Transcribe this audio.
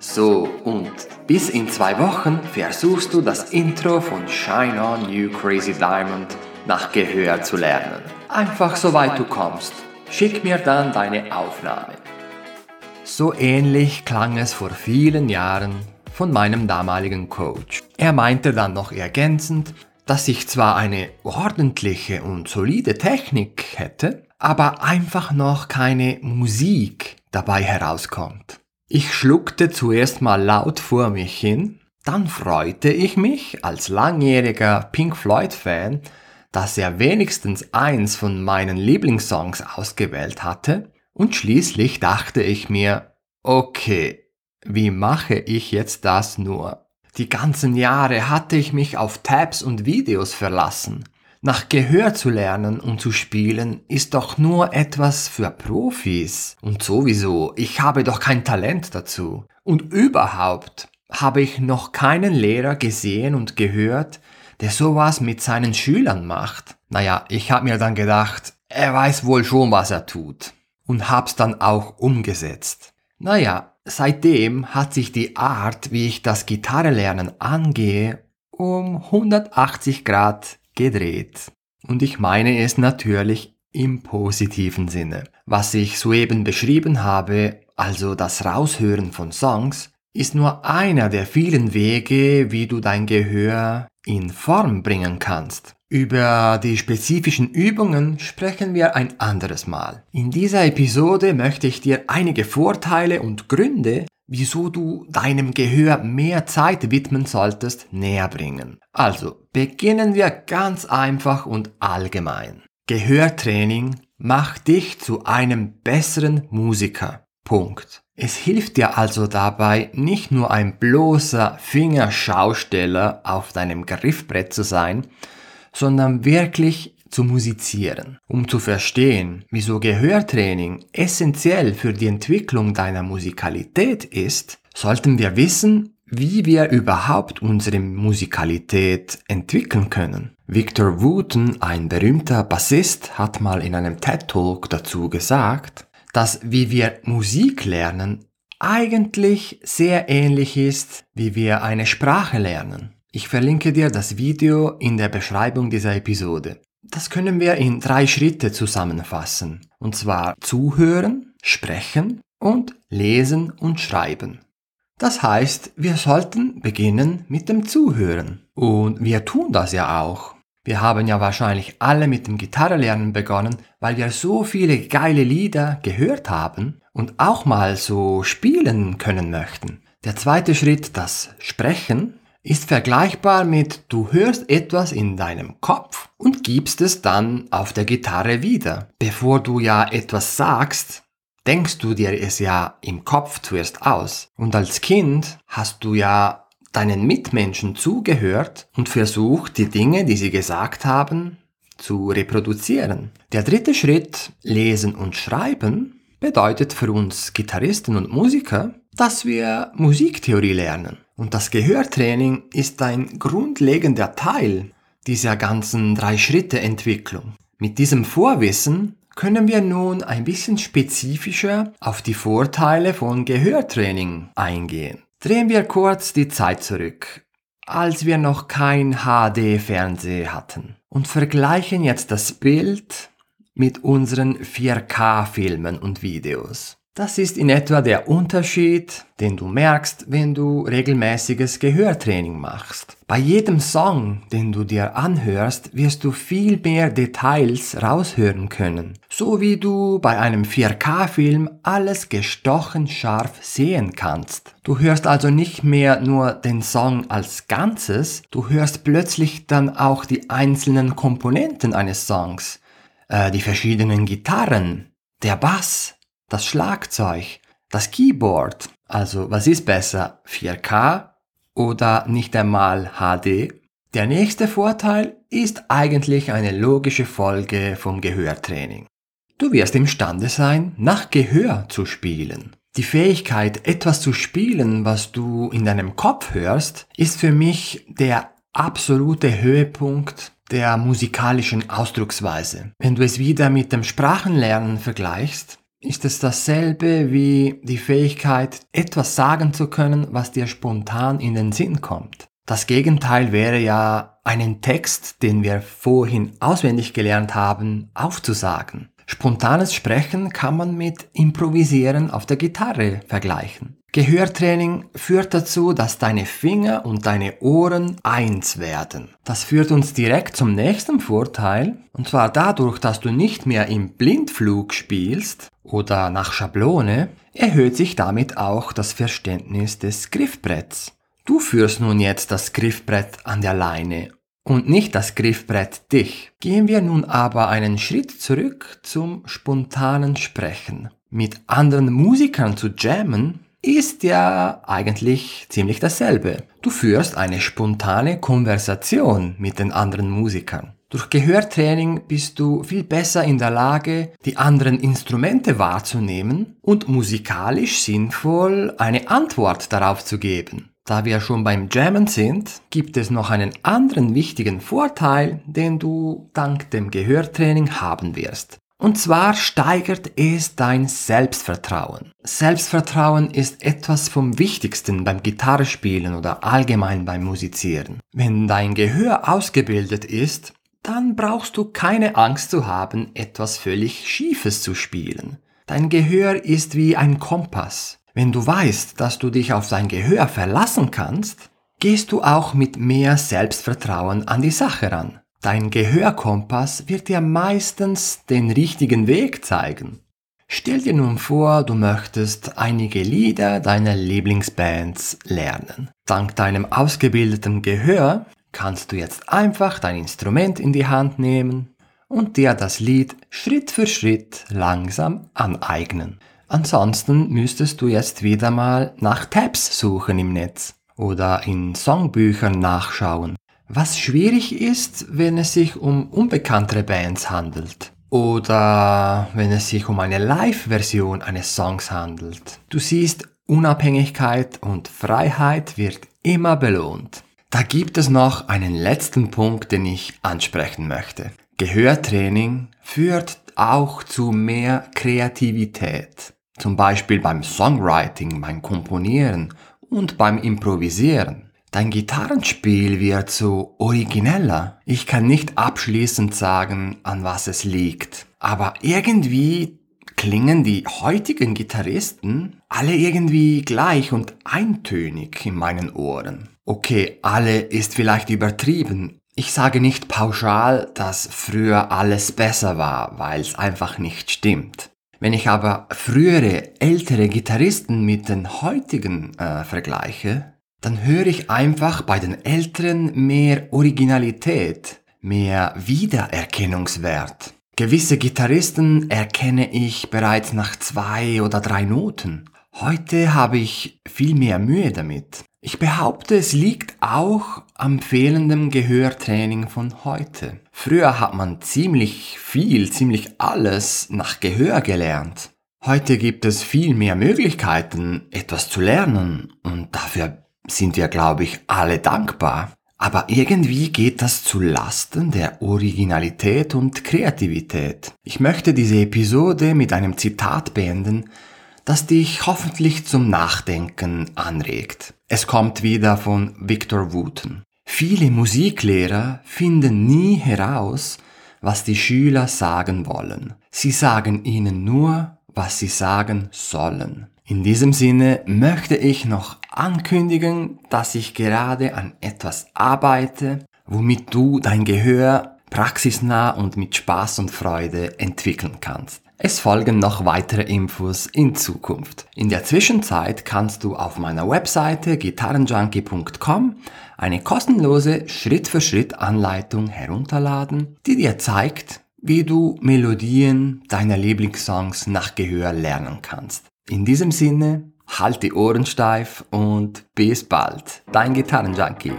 So, und bis in zwei Wochen versuchst du das Intro von Shine On You Crazy Diamond nach Gehör zu lernen. Einfach so weit du kommst. Schick mir dann deine Aufnahme. So ähnlich klang es vor vielen Jahren von meinem damaligen Coach. Er meinte dann noch ergänzend, dass ich zwar eine ordentliche und solide Technik hätte, aber einfach noch keine Musik dabei herauskommt. Ich schluckte zuerst mal laut vor mich hin, dann freute ich mich als langjähriger Pink Floyd-Fan, dass er wenigstens eins von meinen Lieblingssongs ausgewählt hatte, und schließlich dachte ich mir, okay, wie mache ich jetzt das nur? Die ganzen Jahre hatte ich mich auf Tabs und Videos verlassen. Nach Gehör zu lernen und zu spielen ist doch nur etwas für Profis. Und sowieso, ich habe doch kein Talent dazu. Und überhaupt habe ich noch keinen Lehrer gesehen und gehört, der sowas mit seinen Schülern macht. Naja, ich habe mir dann gedacht, er weiß wohl schon, was er tut. Und hab's dann auch umgesetzt. Naja, seitdem hat sich die Art, wie ich das Gitarrelernen angehe, um 180 Grad gedreht. Und ich meine es natürlich im positiven Sinne. Was ich soeben beschrieben habe, also das Raushören von Songs, ist nur einer der vielen Wege, wie du dein Gehör in Form bringen kannst. Über die spezifischen Übungen sprechen wir ein anderes Mal. In dieser Episode möchte ich dir einige Vorteile und Gründe wieso du deinem Gehör mehr Zeit widmen solltest, näher bringen. Also, beginnen wir ganz einfach und allgemein. Gehörtraining macht dich zu einem besseren Musiker. Punkt. Es hilft dir also dabei, nicht nur ein bloßer Fingerschausteller auf deinem Griffbrett zu sein, sondern wirklich zu musizieren, um zu verstehen, wieso Gehörtraining essentiell für die Entwicklung deiner Musikalität ist, sollten wir wissen, wie wir überhaupt unsere Musikalität entwickeln können. Victor Wooten, ein berühmter Bassist, hat mal in einem TED Talk dazu gesagt, dass wie wir Musik lernen eigentlich sehr ähnlich ist, wie wir eine Sprache lernen. Ich verlinke dir das Video in der Beschreibung dieser Episode. Das können wir in drei Schritte zusammenfassen. Und zwar zuhören, sprechen und lesen und schreiben. Das heißt, wir sollten beginnen mit dem Zuhören. Und wir tun das ja auch. Wir haben ja wahrscheinlich alle mit dem Gitarrelernen begonnen, weil wir so viele geile Lieder gehört haben und auch mal so spielen können möchten. Der zweite Schritt, das Sprechen, ist vergleichbar mit du hörst etwas in deinem Kopf und gibst es dann auf der Gitarre wieder. Bevor du ja etwas sagst, denkst du dir es ja im Kopf zuerst aus. Und als Kind hast du ja deinen Mitmenschen zugehört und versucht, die Dinge, die sie gesagt haben, zu reproduzieren. Der dritte Schritt, Lesen und Schreiben, bedeutet für uns Gitarristen und Musiker, dass wir Musiktheorie lernen. Und das Gehörtraining ist ein grundlegender Teil dieser ganzen drei Schritte Entwicklung. Mit diesem Vorwissen können wir nun ein bisschen spezifischer auf die Vorteile von Gehörtraining eingehen. Drehen wir kurz die Zeit zurück, als wir noch kein HD-Fernseh hatten und vergleichen jetzt das Bild mit unseren 4K-Filmen und Videos. Das ist in etwa der Unterschied, den du merkst, wenn du regelmäßiges Gehörtraining machst. Bei jedem Song, den du dir anhörst, wirst du viel mehr Details raushören können. So wie du bei einem 4K-Film alles gestochen scharf sehen kannst. Du hörst also nicht mehr nur den Song als Ganzes, du hörst plötzlich dann auch die einzelnen Komponenten eines Songs. Äh, die verschiedenen Gitarren, der Bass, das Schlagzeug, das Keyboard. Also was ist besser, 4K oder nicht einmal HD? Der nächste Vorteil ist eigentlich eine logische Folge vom Gehörtraining. Du wirst imstande sein, nach Gehör zu spielen. Die Fähigkeit, etwas zu spielen, was du in deinem Kopf hörst, ist für mich der absolute Höhepunkt der musikalischen Ausdrucksweise. Wenn du es wieder mit dem Sprachenlernen vergleichst, ist es dasselbe wie die Fähigkeit, etwas sagen zu können, was dir spontan in den Sinn kommt. Das Gegenteil wäre ja, einen Text, den wir vorhin auswendig gelernt haben, aufzusagen. Spontanes Sprechen kann man mit Improvisieren auf der Gitarre vergleichen. Gehörtraining führt dazu, dass deine Finger und deine Ohren eins werden. Das führt uns direkt zum nächsten Vorteil, und zwar dadurch, dass du nicht mehr im Blindflug spielst oder nach Schablone, erhöht sich damit auch das Verständnis des Griffbretts. Du führst nun jetzt das Griffbrett an der Leine und nicht das Griffbrett dich. Gehen wir nun aber einen Schritt zurück zum spontanen Sprechen. Mit anderen Musikern zu jammen ist ja eigentlich ziemlich dasselbe. Du führst eine spontane Konversation mit den anderen Musikern. Durch Gehörtraining bist du viel besser in der Lage, die anderen Instrumente wahrzunehmen und musikalisch sinnvoll eine Antwort darauf zu geben. Da wir schon beim Jammen sind, gibt es noch einen anderen wichtigen Vorteil, den du dank dem Gehörtraining haben wirst. Und zwar steigert es dein Selbstvertrauen. Selbstvertrauen ist etwas vom Wichtigsten beim Gitarrespielen oder allgemein beim Musizieren. Wenn dein Gehör ausgebildet ist, dann brauchst du keine Angst zu haben, etwas völlig Schiefes zu spielen. Dein Gehör ist wie ein Kompass. Wenn du weißt, dass du dich auf dein Gehör verlassen kannst, gehst du auch mit mehr Selbstvertrauen an die Sache ran. Dein Gehörkompass wird dir meistens den richtigen Weg zeigen. Stell dir nun vor, du möchtest einige Lieder deiner Lieblingsbands lernen. Dank deinem ausgebildeten Gehör kannst du jetzt einfach dein Instrument in die Hand nehmen und dir das Lied Schritt für Schritt langsam aneignen. Ansonsten müsstest du jetzt wieder mal nach Tabs suchen im Netz oder in Songbüchern nachschauen. Was schwierig ist, wenn es sich um unbekanntere Bands handelt. Oder wenn es sich um eine Live-Version eines Songs handelt. Du siehst, Unabhängigkeit und Freiheit wird immer belohnt. Da gibt es noch einen letzten Punkt, den ich ansprechen möchte. Gehörtraining führt auch zu mehr Kreativität. Zum Beispiel beim Songwriting, beim Komponieren und beim Improvisieren. Dein Gitarrenspiel wird so origineller. Ich kann nicht abschließend sagen, an was es liegt. Aber irgendwie klingen die heutigen Gitarristen alle irgendwie gleich und eintönig in meinen Ohren. Okay, alle ist vielleicht übertrieben. Ich sage nicht pauschal, dass früher alles besser war, weil es einfach nicht stimmt. Wenn ich aber frühere, ältere Gitarristen mit den heutigen äh, vergleiche, dann höre ich einfach bei den Älteren mehr Originalität, mehr Wiedererkennungswert. Gewisse Gitarristen erkenne ich bereits nach zwei oder drei Noten. Heute habe ich viel mehr Mühe damit. Ich behaupte, es liegt auch am fehlenden Gehörtraining von heute. Früher hat man ziemlich viel, ziemlich alles nach Gehör gelernt. Heute gibt es viel mehr Möglichkeiten, etwas zu lernen und dafür sind wir, glaube ich, alle dankbar. Aber irgendwie geht das zu Lasten der Originalität und Kreativität. Ich möchte diese Episode mit einem Zitat beenden, das dich hoffentlich zum Nachdenken anregt. Es kommt wieder von Victor Wooten. Viele Musiklehrer finden nie heraus, was die Schüler sagen wollen. Sie sagen ihnen nur, was sie sagen sollen. In diesem Sinne möchte ich noch ankündigen, dass ich gerade an etwas arbeite, womit du dein Gehör praxisnah und mit Spaß und Freude entwickeln kannst. Es folgen noch weitere Infos in Zukunft. In der Zwischenzeit kannst du auf meiner Webseite gitarrenjunkie.com eine kostenlose Schritt-für-Schritt-Anleitung herunterladen, die dir zeigt, wie du Melodien deiner Lieblingssongs nach Gehör lernen kannst. In diesem Sinne, halt die Ohren steif und bis bald. Dein Gitarrenjunkie.